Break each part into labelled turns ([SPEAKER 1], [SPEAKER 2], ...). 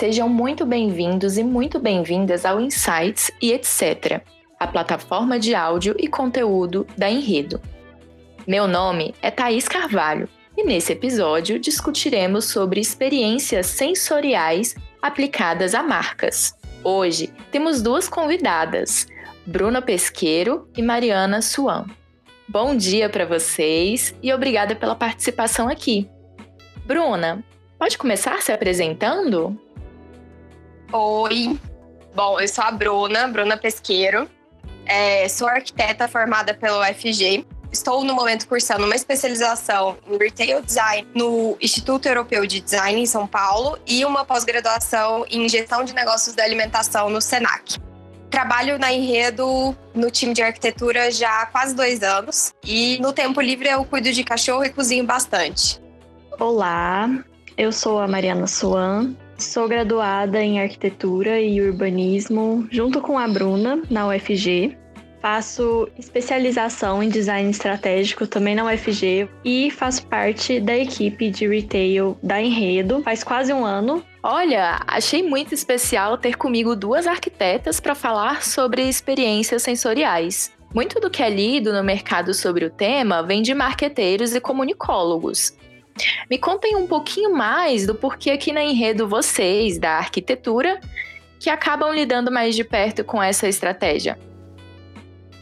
[SPEAKER 1] Sejam muito bem-vindos e muito bem-vindas ao Insights e etc., a plataforma de áudio e conteúdo da Enredo. Meu nome é Thaís Carvalho e nesse episódio discutiremos sobre experiências sensoriais aplicadas a marcas. Hoje temos duas convidadas, Bruna Pesqueiro e Mariana Suan. Bom dia para vocês e obrigada pela participação aqui. Bruna, pode começar se apresentando?
[SPEAKER 2] Oi, bom, eu sou a Bruna, Bruna Pesqueiro, é, sou arquiteta formada pelo UFG. Estou no momento cursando uma especialização em Retail Design no Instituto Europeu de Design em São Paulo e uma pós-graduação em Gestão de Negócios da Alimentação no SENAC. Trabalho na Enredo no time de arquitetura já há quase dois anos e no tempo livre eu cuido de cachorro e cozinho bastante.
[SPEAKER 3] Olá, eu sou a Mariana Suan, Sou graduada em arquitetura e urbanismo junto com a Bruna na UFG. Faço especialização em design estratégico também na UFG e faço parte da equipe de retail da Enredo faz quase um ano.
[SPEAKER 1] Olha, achei muito especial ter comigo duas arquitetas para falar sobre experiências sensoriais. Muito do que é lido no mercado sobre o tema vem de marqueteiros e comunicólogos. Me contem um pouquinho mais do porquê aqui na Enredo vocês, da arquitetura, que acabam lidando mais de perto com essa estratégia.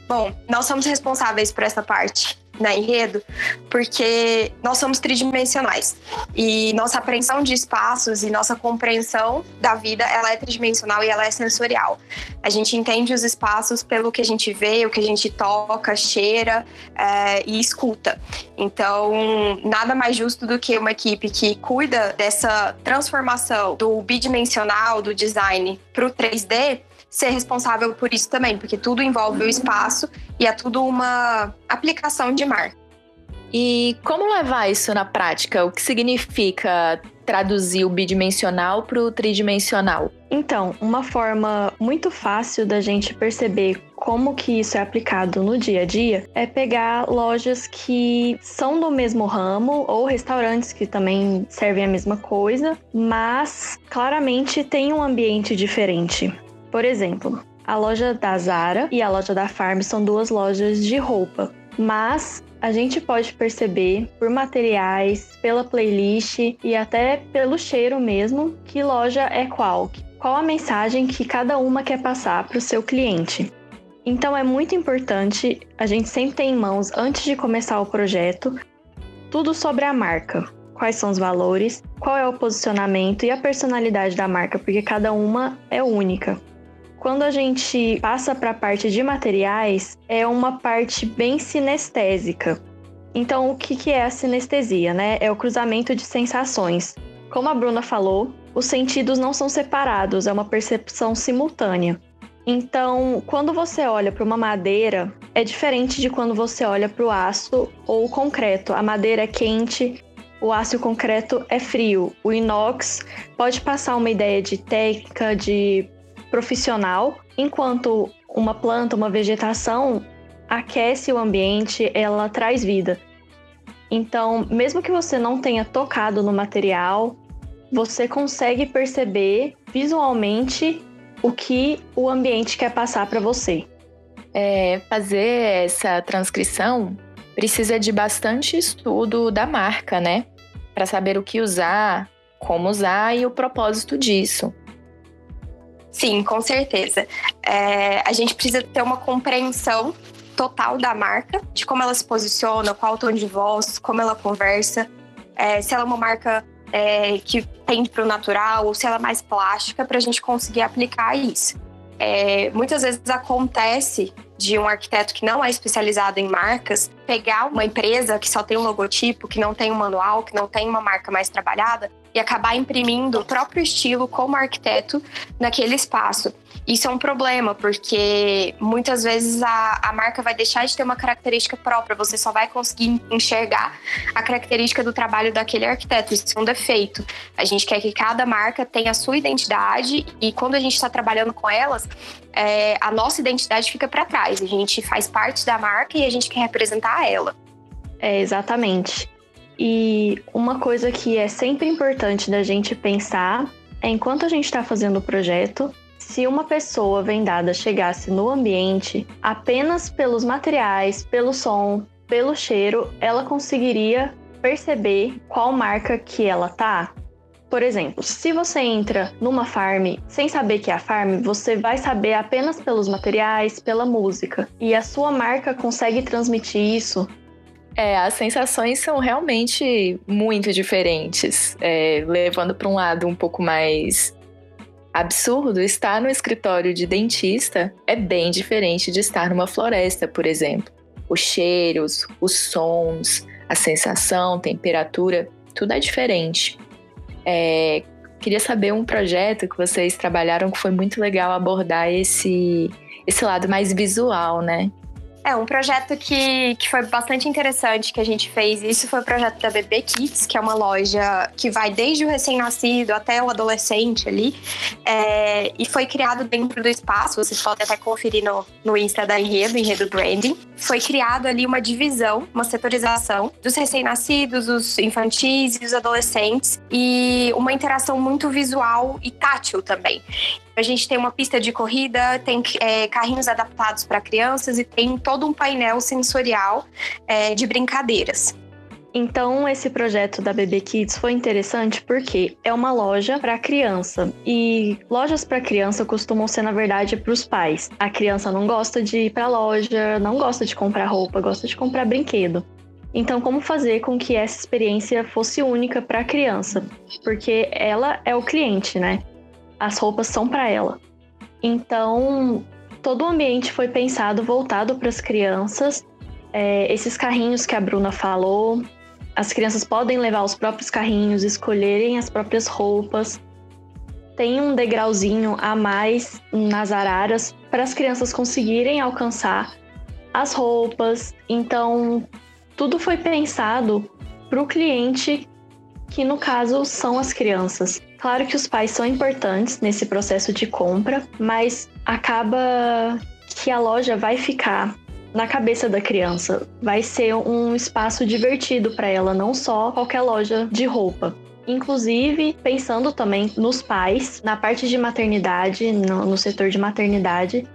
[SPEAKER 2] Bom, nós somos responsáveis por essa parte na enredo, porque nós somos tridimensionais e nossa apreensão de espaços e nossa compreensão da vida ela é tridimensional e ela é sensorial. A gente entende os espaços pelo que a gente vê, o que a gente toca, cheira é, e escuta. Então, nada mais justo do que uma equipe que cuida dessa transformação do bidimensional, do design para o 3D ser responsável por isso também, porque tudo envolve o espaço e é tudo uma aplicação de marca.
[SPEAKER 1] E como levar isso na prática? O que significa traduzir o bidimensional para o tridimensional?
[SPEAKER 3] Então, uma forma muito fácil da gente perceber como que isso é aplicado no dia a dia é pegar lojas que são do mesmo ramo ou restaurantes que também servem a mesma coisa, mas claramente tem um ambiente diferente. Por exemplo, a loja da Zara e a loja da Farm são duas lojas de roupa, mas a gente pode perceber por materiais, pela playlist e até pelo cheiro mesmo que loja é qual, qual a mensagem que cada uma quer passar para o seu cliente. Então é muito importante a gente sempre ter em mãos, antes de começar o projeto, tudo sobre a marca. Quais são os valores, qual é o posicionamento e a personalidade da marca, porque cada uma é única. Quando a gente passa para a parte de materiais, é uma parte bem sinestésica. Então, o que, que é a sinestesia, né? É o cruzamento de sensações. Como a Bruna falou, os sentidos não são separados, é uma percepção simultânea. Então, quando você olha para uma madeira, é diferente de quando você olha para o aço ou o concreto. A madeira é quente, o aço e o concreto é frio. O inox pode passar uma ideia de técnica, de profissional, enquanto uma planta, uma vegetação aquece o ambiente, ela traz vida. Então, mesmo que você não tenha tocado no material, você consegue perceber visualmente o que o ambiente quer passar para você.
[SPEAKER 1] É, fazer essa transcrição precisa de bastante estudo da marca, né? Para saber o que usar, como usar e o propósito disso.
[SPEAKER 2] Sim, com certeza. É, a gente precisa ter uma compreensão total da marca, de como ela se posiciona, qual o tom de voz, como ela conversa, é, se ela é uma marca é, que tende para o natural ou se ela é mais plástica, para a gente conseguir aplicar isso. É, muitas vezes acontece de um arquiteto que não é especializado em marcas pegar uma empresa que só tem um logotipo, que não tem um manual, que não tem uma marca mais trabalhada e acabar imprimindo o próprio estilo como arquiteto naquele espaço. Isso é um problema, porque muitas vezes a, a marca vai deixar de ter uma característica própria, você só vai conseguir enxergar a característica do trabalho daquele arquiteto. Isso é um defeito. A gente quer que cada marca tenha a sua identidade e quando a gente está trabalhando com elas, é, a nossa identidade fica para trás. A gente faz parte da marca e a gente quer representar ela.
[SPEAKER 3] É, exatamente. E uma coisa que é sempre importante da gente pensar é enquanto a gente está fazendo o projeto, se uma pessoa vendada chegasse no ambiente apenas pelos materiais, pelo som, pelo cheiro, ela conseguiria perceber qual marca que ela tá. Por exemplo, se você entra numa farm sem saber que é a farm, você vai saber apenas pelos materiais, pela música. E a sua marca consegue transmitir isso.
[SPEAKER 1] É, as sensações são realmente muito diferentes. É, levando para um lado um pouco mais absurdo, estar no escritório de dentista é bem diferente de estar numa floresta, por exemplo. Os cheiros, os sons, a sensação, temperatura, tudo é diferente. É, queria saber um projeto que vocês trabalharam que foi muito legal abordar esse, esse lado mais visual, né?
[SPEAKER 2] É, um projeto que, que foi bastante interessante que a gente fez. Isso foi o projeto da Bebê Kids, que é uma loja que vai desde o recém-nascido até o adolescente ali. É, e foi criado dentro do espaço, vocês podem até conferir no, no Insta da Enredo, Enredo Branding. Foi criado ali uma divisão, uma setorização dos recém-nascidos, os infantis e os adolescentes. E uma interação muito visual e tátil também. A gente tem uma pista de corrida, tem é, carrinhos adaptados para crianças e tem todo um painel sensorial é, de brincadeiras.
[SPEAKER 3] Então, esse projeto da Bebê Kids foi interessante porque é uma loja para criança e lojas para criança costumam ser, na verdade, para os pais. A criança não gosta de ir para loja, não gosta de comprar roupa, gosta de comprar brinquedo. Então, como fazer com que essa experiência fosse única para a criança? Porque ela é o cliente, né? As roupas são para ela. Então, todo o ambiente foi pensado voltado para as crianças. É, esses carrinhos que a Bruna falou, as crianças podem levar os próprios carrinhos, escolherem as próprias roupas. Tem um degrauzinho a mais nas araras para as crianças conseguirem alcançar as roupas. Então, tudo foi pensado para o cliente, que no caso são as crianças. Claro que os pais são importantes nesse processo de compra, mas acaba que a loja vai ficar na cabeça da criança. Vai ser um espaço divertido para ela, não só qualquer loja de roupa. Inclusive, pensando também nos pais, na parte de maternidade, no, no setor de maternidade,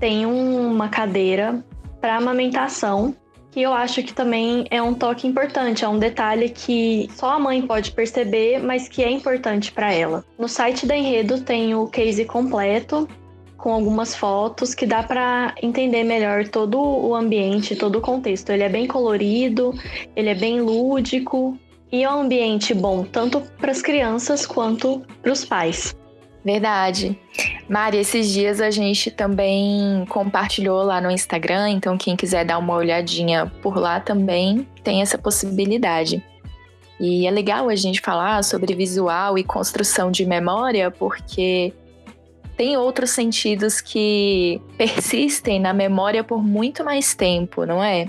[SPEAKER 3] tem uma cadeira para amamentação que eu acho que também é um toque importante, é um detalhe que só a mãe pode perceber, mas que é importante para ela. No site da Enredo tem o case completo com algumas fotos que dá para entender melhor todo o ambiente, todo o contexto. Ele é bem colorido, ele é bem lúdico e é um ambiente bom tanto para as crianças quanto para os pais.
[SPEAKER 1] Verdade. Mari, esses dias a gente também compartilhou lá no Instagram, então quem quiser dar uma olhadinha por lá também tem essa possibilidade. E é legal a gente falar sobre visual e construção de memória, porque tem outros sentidos que persistem na memória por muito mais tempo, não é?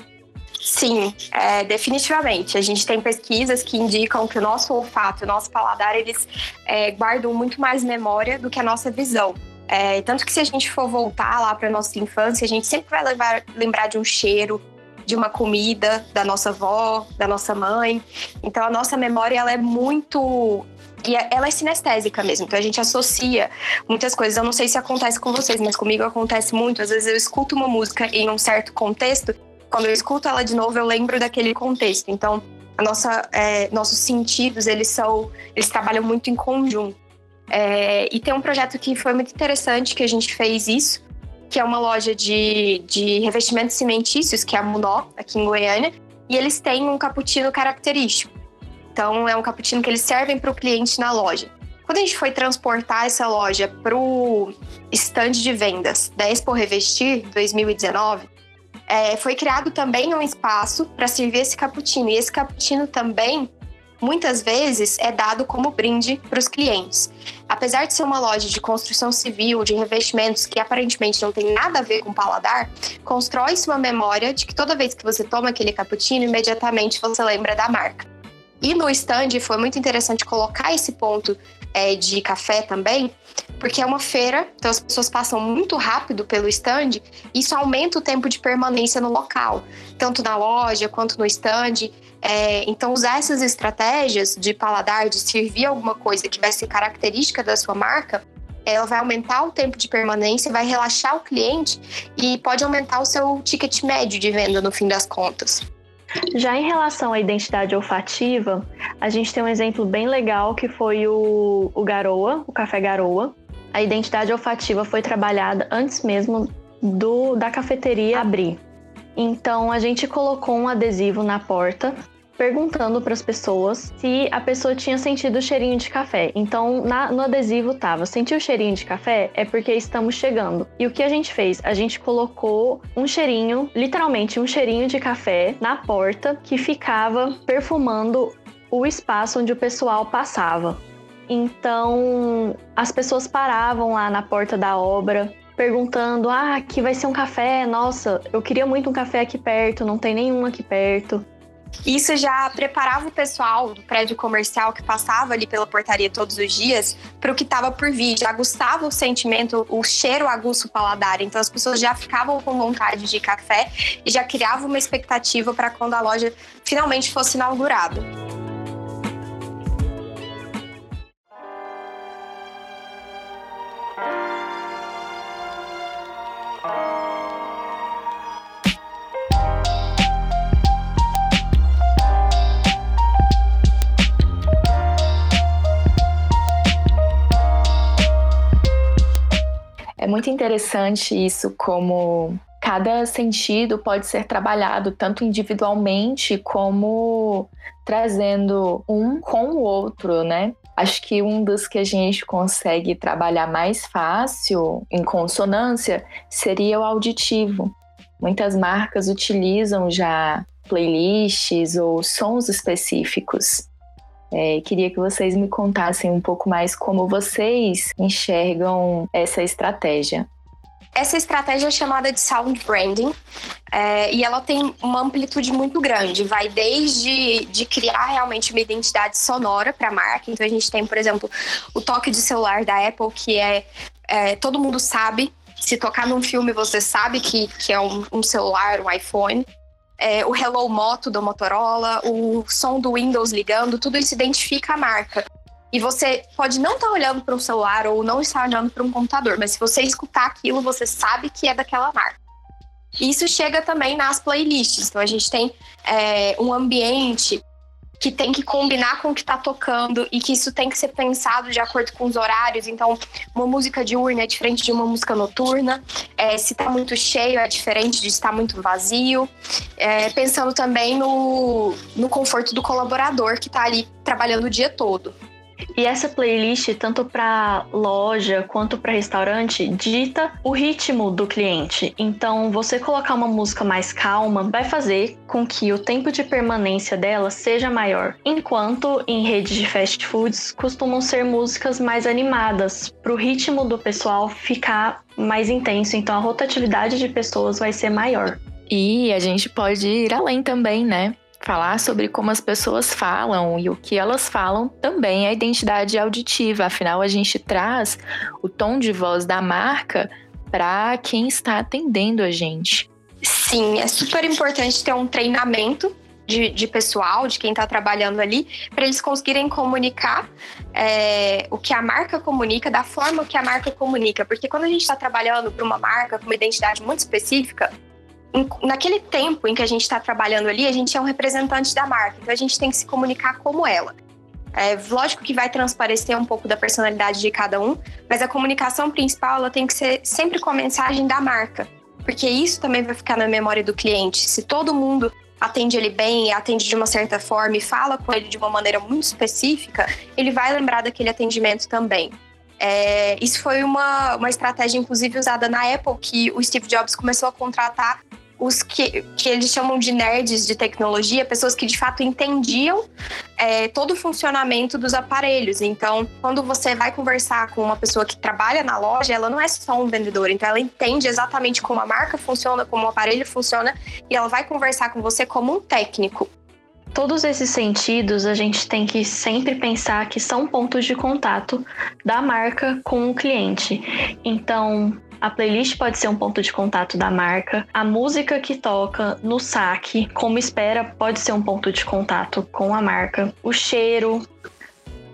[SPEAKER 2] Sim, é, definitivamente. A gente tem pesquisas que indicam que o nosso olfato o nosso paladar, eles é, guardam muito mais memória do que a nossa visão. É, tanto que se a gente for voltar lá para nossa infância, a gente sempre vai levar, lembrar de um cheiro, de uma comida, da nossa avó, da nossa mãe. Então a nossa memória ela é muito e é, ela é sinestésica mesmo, então a gente associa muitas coisas. Eu não sei se acontece com vocês, mas comigo acontece muito. Às vezes eu escuto uma música em um certo contexto quando eu escuto ela de novo, eu lembro daquele contexto. Então, a nossa, é, nossos sentidos, eles são, eles trabalham muito em conjunto. É, e tem um projeto que foi muito interessante que a gente fez isso, que é uma loja de, de revestimentos cimentícios, que é a Munó, aqui em Goiânia, e eles têm um cappuccino característico. Então, é um cappuccino que eles servem para o cliente na loja. Quando a gente foi transportar essa loja para o stand de vendas da Expo Revestir 2019, é, foi criado também um espaço para servir esse cappuccino. E esse cappuccino também, muitas vezes, é dado como brinde para os clientes. Apesar de ser uma loja de construção civil, de revestimentos que aparentemente não tem nada a ver com paladar, constrói-se uma memória de que toda vez que você toma aquele cappuccino, imediatamente você lembra da marca. E no stand foi muito interessante colocar esse ponto é, de café também, porque é uma feira, então as pessoas passam muito rápido pelo stand, isso aumenta o tempo de permanência no local, tanto na loja quanto no stand. É, então, usar essas estratégias de paladar, de servir alguma coisa que vai ser característica da sua marca, ela vai aumentar o tempo de permanência, vai relaxar o cliente e pode aumentar o seu ticket médio de venda no fim das contas.
[SPEAKER 3] Já em relação à identidade olfativa, a gente tem um exemplo bem legal que foi o, o Garoa, o Café Garoa. A identidade olfativa foi trabalhada antes mesmo do, da cafeteria abrir. Então a gente colocou um adesivo na porta perguntando para as pessoas se a pessoa tinha sentido o cheirinho de café. Então, na, no adesivo tava: sentiu o cheirinho de café? É porque estamos chegando. E o que a gente fez? A gente colocou um cheirinho, literalmente um cheirinho de café, na porta que ficava perfumando o espaço onde o pessoal passava. Então, as pessoas paravam lá na porta da obra, perguntando: ah, aqui vai ser um café, nossa, eu queria muito um café aqui perto, não tem nenhum aqui perto.
[SPEAKER 2] Isso já preparava o pessoal do prédio comercial que passava ali pela portaria todos os dias para o que estava por vir. Já gostava o sentimento, o cheiro aguço paladar. Então as pessoas já ficavam com vontade de café e já criavam uma expectativa para quando a loja finalmente fosse inaugurada.
[SPEAKER 1] Interessante isso, como cada sentido pode ser trabalhado tanto individualmente como trazendo um com o outro, né? Acho que um dos que a gente consegue trabalhar mais fácil em consonância seria o auditivo. Muitas marcas utilizam já playlists ou sons específicos é, queria que vocês me contassem um pouco mais como vocês enxergam essa estratégia.
[SPEAKER 2] Essa estratégia é chamada de sound branding é, e ela tem uma amplitude muito grande. Vai desde de criar realmente uma identidade sonora para a marca. Então a gente tem, por exemplo, o toque de celular da Apple, que é, é todo mundo sabe. Se tocar num filme, você sabe que, que é um, um celular, um iPhone é, o Hello Moto do Motorola, o som do Windows ligando, tudo isso identifica a marca. E você pode não estar tá olhando para um celular ou não estar olhando para um computador, mas se você escutar aquilo, você sabe que é daquela marca. Isso chega também nas playlists. Então a gente tem é, um ambiente que tem que combinar com o que está tocando e que isso tem que ser pensado de acordo com os horários. Então, uma música diurna é diferente de uma música noturna. É, se está muito cheio, é diferente de estar muito vazio. É, pensando também no, no conforto do colaborador que está ali trabalhando o dia todo.
[SPEAKER 3] E essa playlist, tanto para loja quanto para restaurante, dita o ritmo do cliente. Então, você colocar uma música mais calma vai fazer com que o tempo de permanência dela seja maior. Enquanto em redes de fast foods costumam ser músicas mais animadas, para o ritmo do pessoal ficar mais intenso. Então, a rotatividade de pessoas vai ser maior.
[SPEAKER 1] E a gente pode ir além também, né? Falar sobre como as pessoas falam e o que elas falam também é identidade auditiva. Afinal, a gente traz o tom de voz da marca para quem está atendendo a gente.
[SPEAKER 2] Sim, é super importante ter um treinamento de, de, pessoal, de quem está trabalhando ali, para eles conseguirem comunicar é, o que a marca comunica, da forma que a marca comunica. Porque quando a gente está trabalhando para uma marca com uma identidade muito específica, naquele tempo em que a gente está trabalhando ali, a gente é um representante da marca, então a gente tem que se comunicar como ela. É, lógico que vai transparecer um pouco da personalidade de cada um, mas a comunicação principal ela tem que ser sempre com a mensagem da marca, porque isso também vai ficar na memória do cliente. Se todo mundo atende ele bem, atende de uma certa forma e fala com ele de uma maneira muito específica, ele vai lembrar daquele atendimento também. É, isso foi uma, uma estratégia, inclusive, usada na Apple, que o Steve Jobs começou a contratar os que, que eles chamam de nerds de tecnologia, pessoas que de fato entendiam é, todo o funcionamento dos aparelhos. Então, quando você vai conversar com uma pessoa que trabalha na loja, ela não é só um vendedor, então ela entende exatamente como a marca funciona, como o aparelho funciona, e ela vai conversar com você como um técnico.
[SPEAKER 3] todos esses sentidos, a gente tem que sempre pensar que são pontos de contato da marca com o cliente. Então, a playlist pode ser um ponto de contato da marca. A música que toca no saque, como espera, pode ser um ponto de contato com a marca. O cheiro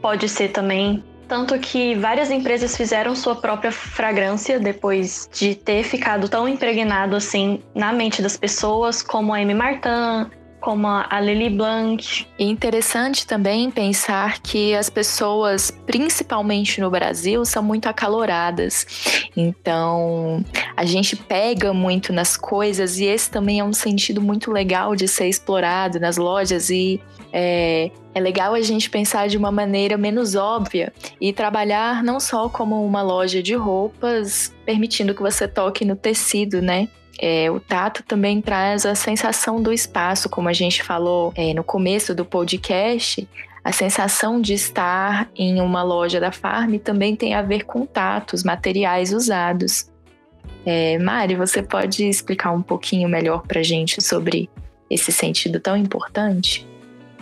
[SPEAKER 3] pode ser também. Tanto que várias empresas fizeram sua própria fragrância depois de ter ficado tão impregnado assim na mente das pessoas, como a M. Martin, como a Lily Blanc.
[SPEAKER 1] E interessante também pensar que as pessoas, principalmente no Brasil, são muito acaloradas. Então, a gente pega muito nas coisas e esse também é um sentido muito legal de ser explorado nas lojas e é, é legal a gente pensar de uma maneira menos óbvia e trabalhar não só como uma loja de roupas, permitindo que você toque no tecido, né? É, o tato também traz a sensação do espaço, como a gente falou é, no começo do podcast. A sensação de estar em uma loja da Farm também tem a ver com tatos, materiais usados. É, Mari, você pode explicar um pouquinho melhor para a gente sobre esse sentido tão importante?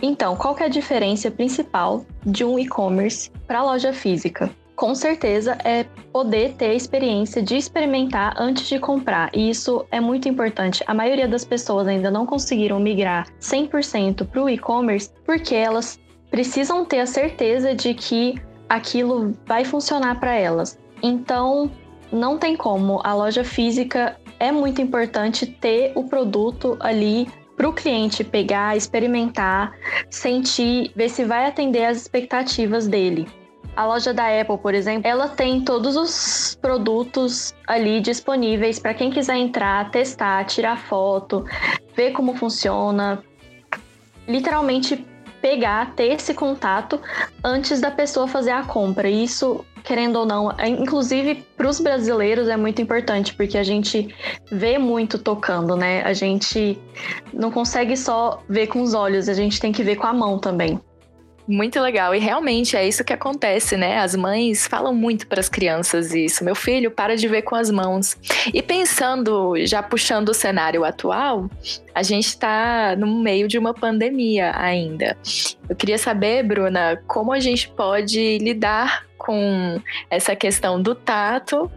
[SPEAKER 3] Então, qual é a diferença principal de um e-commerce para a loja física? Com certeza é poder ter a experiência de experimentar antes de comprar. E isso é muito importante. A maioria das pessoas ainda não conseguiram migrar 100% para o e-commerce porque elas precisam ter a certeza de que aquilo vai funcionar para elas. Então, não tem como. A loja física é muito importante ter o produto ali para o cliente pegar, experimentar, sentir, ver se vai atender às expectativas dele. A loja da Apple, por exemplo, ela tem todos os produtos ali disponíveis para quem quiser entrar, testar, tirar foto, ver como funciona. Literalmente pegar, ter esse contato antes da pessoa fazer a compra. Isso, querendo ou não, é, inclusive para os brasileiros é muito importante, porque a gente vê muito tocando, né? A gente não consegue só ver com os olhos, a gente tem que ver com a mão também.
[SPEAKER 1] Muito legal. E realmente é isso que acontece, né? As mães falam muito para as crianças isso. Meu filho, para de ver com as mãos. E pensando, já puxando o cenário atual, a gente está no meio de uma pandemia ainda. Eu queria saber, Bruna, como a gente pode lidar com essa questão do tato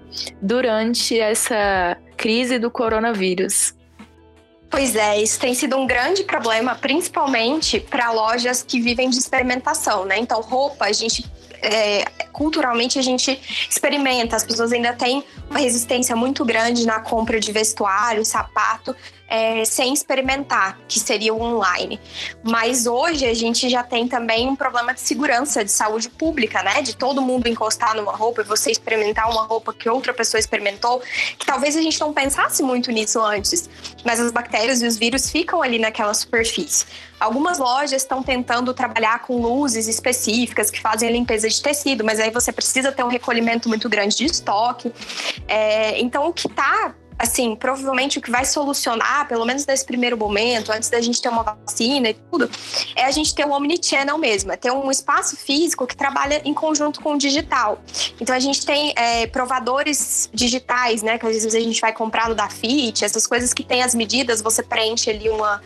[SPEAKER 1] durante essa crise do coronavírus.
[SPEAKER 2] Pois é, isso tem sido um grande problema, principalmente para lojas que vivem de experimentação, né? Então, roupa, a gente é, culturalmente a gente experimenta, as pessoas ainda têm uma resistência muito grande na compra de vestuário, sapato, é, sem experimentar, que seria o online. Mas hoje a gente já tem também um problema de segurança, de saúde pública, né? De todo mundo encostar numa roupa e você experimentar uma roupa que outra pessoa experimentou, que talvez a gente não pensasse muito nisso antes, mas as bactérias e os vírus ficam ali naquela superfície. Algumas lojas estão tentando trabalhar com luzes específicas que fazem a limpeza de tecido, mas aí você precisa ter um recolhimento muito grande de estoque. É, então, o que está assim, provavelmente o que vai solucionar, pelo menos nesse primeiro momento, antes da gente ter uma vacina e tudo, é a gente ter um omnichannel mesmo, é ter um espaço físico que trabalha em conjunto com o digital. Então a gente tem é, provadores digitais, né, que às vezes a gente vai comprar no Dafit, essas coisas que tem as medidas, você preenche ali uma,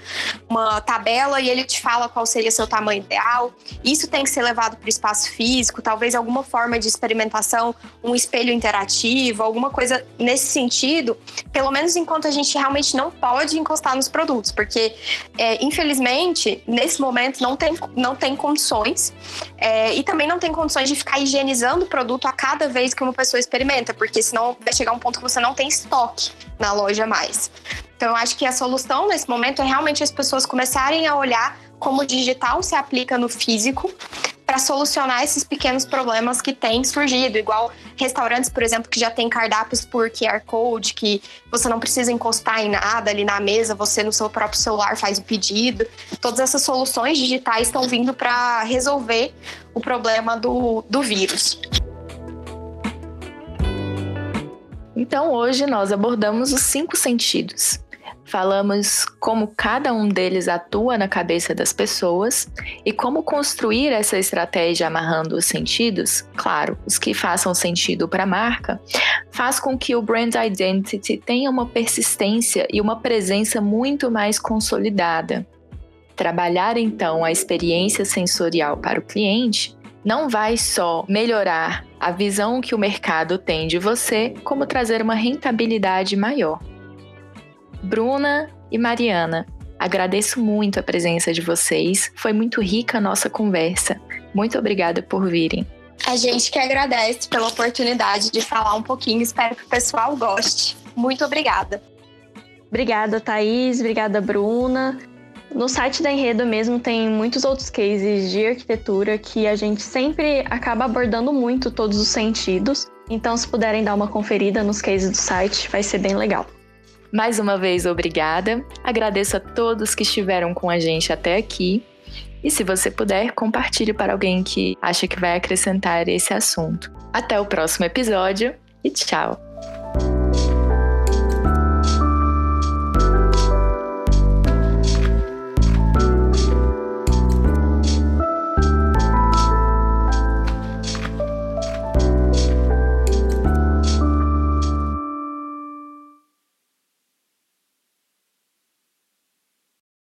[SPEAKER 2] uma tabela e ele te fala qual seria seu tamanho ideal. Isso tem que ser levado para o espaço físico, talvez alguma forma de experimentação, um espelho interativo, alguma coisa nesse sentido, pelo menos enquanto a gente realmente não pode encostar nos produtos, porque é, infelizmente nesse momento não tem, não tem condições é, e também não tem condições de ficar higienizando o produto a cada vez que uma pessoa experimenta, porque senão vai chegar um ponto que você não tem estoque na loja mais. Então eu acho que a solução nesse momento é realmente as pessoas começarem a olhar como o digital se aplica no físico para solucionar esses pequenos problemas que têm surgido, igual restaurantes, por exemplo, que já tem cardápios por QR Code, que você não precisa encostar em nada ali na mesa, você no seu próprio celular faz o pedido. Todas essas soluções digitais estão vindo para resolver o problema do, do vírus.
[SPEAKER 1] Então, hoje nós abordamos os cinco sentidos: Falamos como cada um deles atua na cabeça das pessoas e como construir essa estratégia amarrando os sentidos, claro, os que façam sentido para a marca, faz com que o brand identity tenha uma persistência e uma presença muito mais consolidada. Trabalhar então a experiência sensorial para o cliente não vai só melhorar a visão que o mercado tem de você, como trazer uma rentabilidade maior. Bruna e Mariana, agradeço muito a presença de vocês. Foi muito rica a nossa conversa. Muito obrigada por virem.
[SPEAKER 2] A gente que agradece pela oportunidade de falar um pouquinho. Espero que o pessoal goste. Muito obrigada.
[SPEAKER 3] Obrigada, Thaís. Obrigada, Bruna. No site da Enredo mesmo tem muitos outros cases de arquitetura que a gente sempre acaba abordando muito todos os sentidos. Então, se puderem dar uma conferida nos cases do site, vai ser bem legal.
[SPEAKER 1] Mais uma vez, obrigada. Agradeço a todos que estiveram com a gente até aqui. E se você puder, compartilhe para alguém que acha que vai acrescentar esse assunto. Até o próximo episódio e tchau!